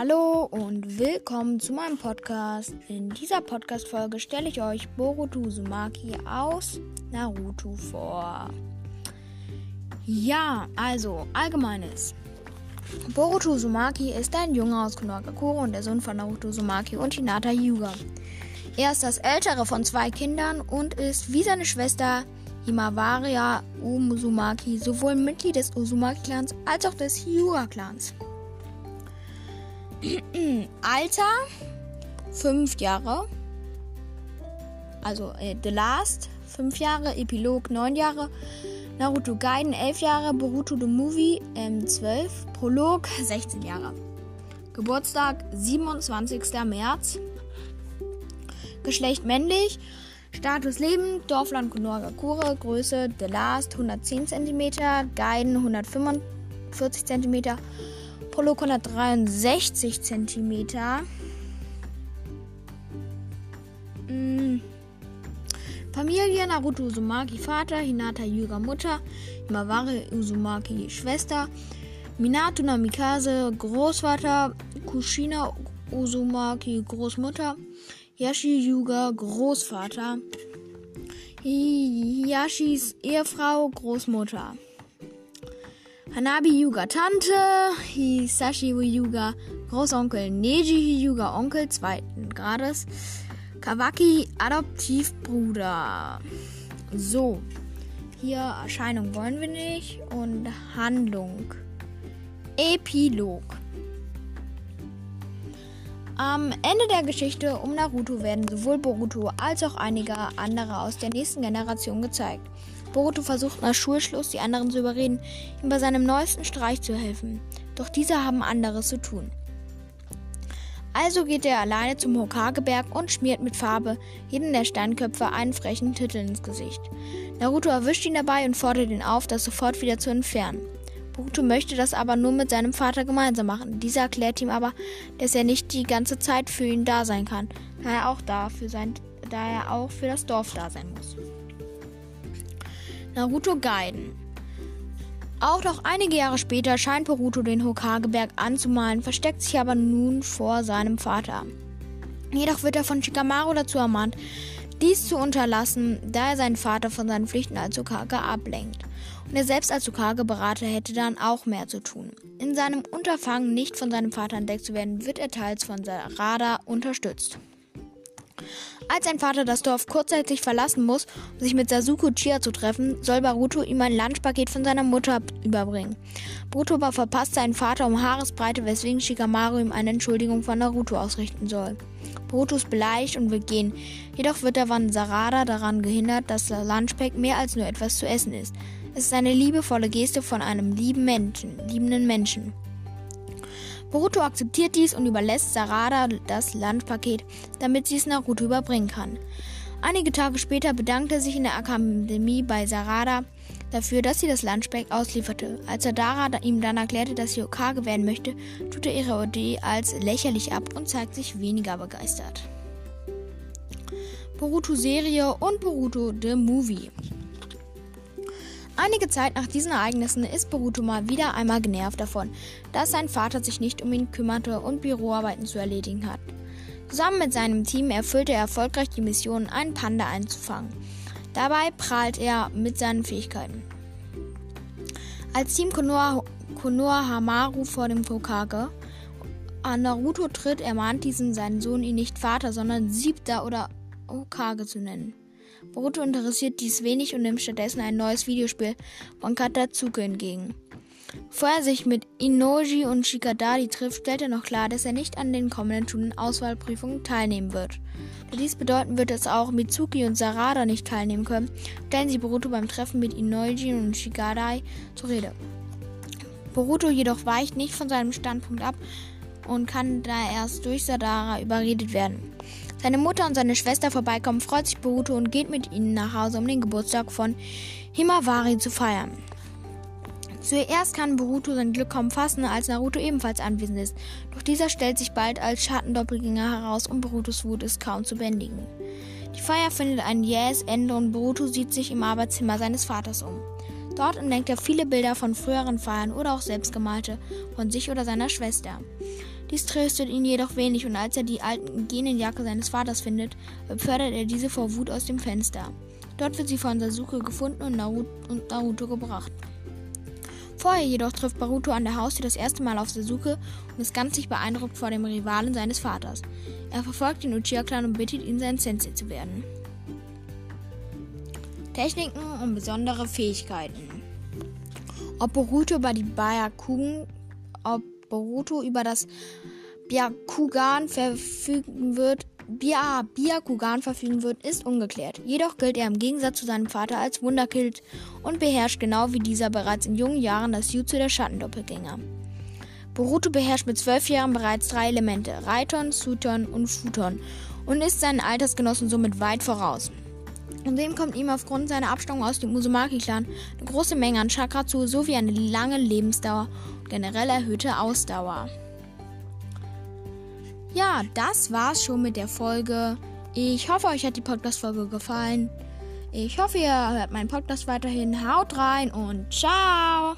Hallo und willkommen zu meinem Podcast. In dieser Podcast-Folge stelle ich euch Boruto Uzumaki aus Naruto vor. Ja, also allgemeines. Boruto Uzumaki ist ein Junge aus Konohagakure und der Sohn von Naruto Uzumaki und Hinata Hyuga. Er ist das ältere von zwei Kindern und ist wie seine Schwester Himawari Uzumaki sowohl Mitglied des Uzumaki-Clans als auch des Hyuga-Clans. Alter 5 Jahre. Also äh, The Last 5 Jahre, Epilog 9 Jahre, Naruto Gaiden 11 Jahre, Boruto The Movie ähm, 12, Prolog 16 Jahre. Geburtstag 27. März. Geschlecht männlich. Status Leben, Dorfland Konohagakure, Größe The Last 110 cm, Gaiden 145 cm, Prolog 163 cm. Familie Naruto Uzumaki Vater, Hinata Yuga Mutter, Himawari Uzumaki Schwester, Minato Namikaze Großvater, Kushina Uzumaki Großmutter, Yashi Yuga Großvater, Yashis Ehefrau Großmutter. Hanabi Hyuga Tante, Hisashi Hyuga Großonkel, Neji Hyuga Onkel zweiten Grades, Kawaki Adoptivbruder. So, hier Erscheinung wollen wir nicht und Handlung. Epilog. Am Ende der Geschichte um Naruto werden sowohl Boruto als auch einige andere aus der nächsten Generation gezeigt. Boruto versucht nach Schulschluss, die anderen zu überreden, ihm bei seinem neuesten Streich zu helfen. Doch diese haben anderes zu tun. Also geht er alleine zum Hokageberg und schmiert mit Farbe jeden der Steinköpfe einen frechen Titel ins Gesicht. Naruto erwischt ihn dabei und fordert ihn auf, das sofort wieder zu entfernen. Boruto möchte das aber nur mit seinem Vater gemeinsam machen. Dieser erklärt ihm aber, dass er nicht die ganze Zeit für ihn da sein kann, da er auch, da für sein, da er auch für das Dorf da sein muss. Naruto Gaiden. Auch noch einige Jahre später scheint Boruto den Hokageberg anzumalen, versteckt sich aber nun vor seinem Vater. Jedoch wird er von Shikamaru dazu ermahnt, dies zu unterlassen, da er seinen Vater von seinen Pflichten als Hokage ablenkt. Und er selbst als Hokage-Berater hätte dann auch mehr zu tun. In seinem Unterfangen, nicht von seinem Vater entdeckt zu werden, wird er teils von Sarada unterstützt. Als sein Vater das Dorf kurzzeitig verlassen muss, um sich mit Sasuke Uchiha zu treffen, soll Baruto ihm ein Lunchpaket von seiner Mutter überbringen. Boruto aber verpasst seinen Vater um Haaresbreite, weswegen Shikamaru ihm eine Entschuldigung von Naruto ausrichten soll. Boruto ist beleidigt und will gehen, jedoch wird er von Sarada daran gehindert, dass das Lunchpack mehr als nur etwas zu essen ist. Es ist eine liebevolle Geste von einem lieben Menschen, liebenden Menschen. Boruto akzeptiert dies und überlässt Sarada das Landpaket, damit sie es Naruto überbringen kann. Einige Tage später bedankt er sich in der Akademie bei Sarada dafür, dass sie das Lunchpack auslieferte. Als Sadara ihm dann erklärte, dass sie Okage werden möchte, tut er ihre Idee als lächerlich ab und zeigt sich weniger begeistert. Boruto Serie und Boruto The Movie. Einige Zeit nach diesen Ereignissen ist Boruto mal wieder einmal genervt davon, dass sein Vater sich nicht um ihn kümmerte und Büroarbeiten zu erledigen hat. Zusammen mit seinem Team erfüllt er erfolgreich die Mission, einen Panda einzufangen. Dabei prahlt er mit seinen Fähigkeiten. Als Team Konoha, Konoha Hamaru vor dem Hokage an Naruto tritt, ermahnt diesen seinen Sohn, ihn nicht Vater, sondern Siebter oder Hokage zu nennen. Boruto interessiert dies wenig und nimmt stattdessen ein neues Videospiel von Katatsuke entgegen. Bevor er sich mit Inoji und Shikadari trifft, stellt er noch klar, dass er nicht an den kommenden Schulen-Auswahlprüfungen teilnehmen wird. Da dies bedeuten wird, dass auch Mitsuki und Sarada nicht teilnehmen können, stellen sie Boruto beim Treffen mit Inoji und Shikadari zur Rede. Boruto jedoch weicht nicht von seinem Standpunkt ab und kann da erst durch Sadara überredet werden. Seine Mutter und seine Schwester vorbeikommen, freut sich Boruto und geht mit ihnen nach Hause, um den Geburtstag von Himawari zu feiern. Zuerst kann Boruto sein Glück kaum fassen, als Naruto ebenfalls anwesend ist. Doch dieser stellt sich bald als Schattendoppelgänger heraus und Borutos Wut ist kaum zu bändigen. Die Feier findet ein jähes Ende und Boruto sieht sich im Arbeitszimmer seines Vaters um. Dort entdeckt er viele Bilder von früheren Feiern oder auch selbstgemalte von sich oder seiner Schwester. Dies tröstet ihn jedoch wenig und als er die alten Genenjacke seines Vaters findet, befördert er diese vor Wut aus dem Fenster. Dort wird sie von Sasuke gefunden und Naruto, gebracht. Vorher jedoch trifft Baruto an der Haustür das erste Mal auf Sasuke und ist ganz sich beeindruckt vor dem Rivalen seines Vaters. Er verfolgt den Uchiha-Clan und bittet ihn, sein Sensei zu werden. Techniken und besondere Fähigkeiten. Ob Boruto über die Byakugan, ob Boruto über das Byakugan verfügen wird, Byakugan verfügen wird, ist ungeklärt. Jedoch gilt er im Gegensatz zu seinem Vater als Wunderkind und beherrscht genau wie dieser bereits in jungen Jahren das Jutsu der Schattendoppelgänger. Boruto beherrscht mit zwölf Jahren bereits drei Elemente, Reiton, Suton und Futon, und ist seinen Altersgenossen somit weit voraus. Zudem kommt ihm aufgrund seiner Abstammung aus dem Uzumaki-Clan eine große Menge an Chakra zu, sowie eine lange Lebensdauer und generell erhöhte Ausdauer. Ja, das war's schon mit der Folge. Ich hoffe, euch hat die Podcast-Folge gefallen. Ich hoffe, ihr hört meinen Podcast weiterhin. Haut rein und ciao!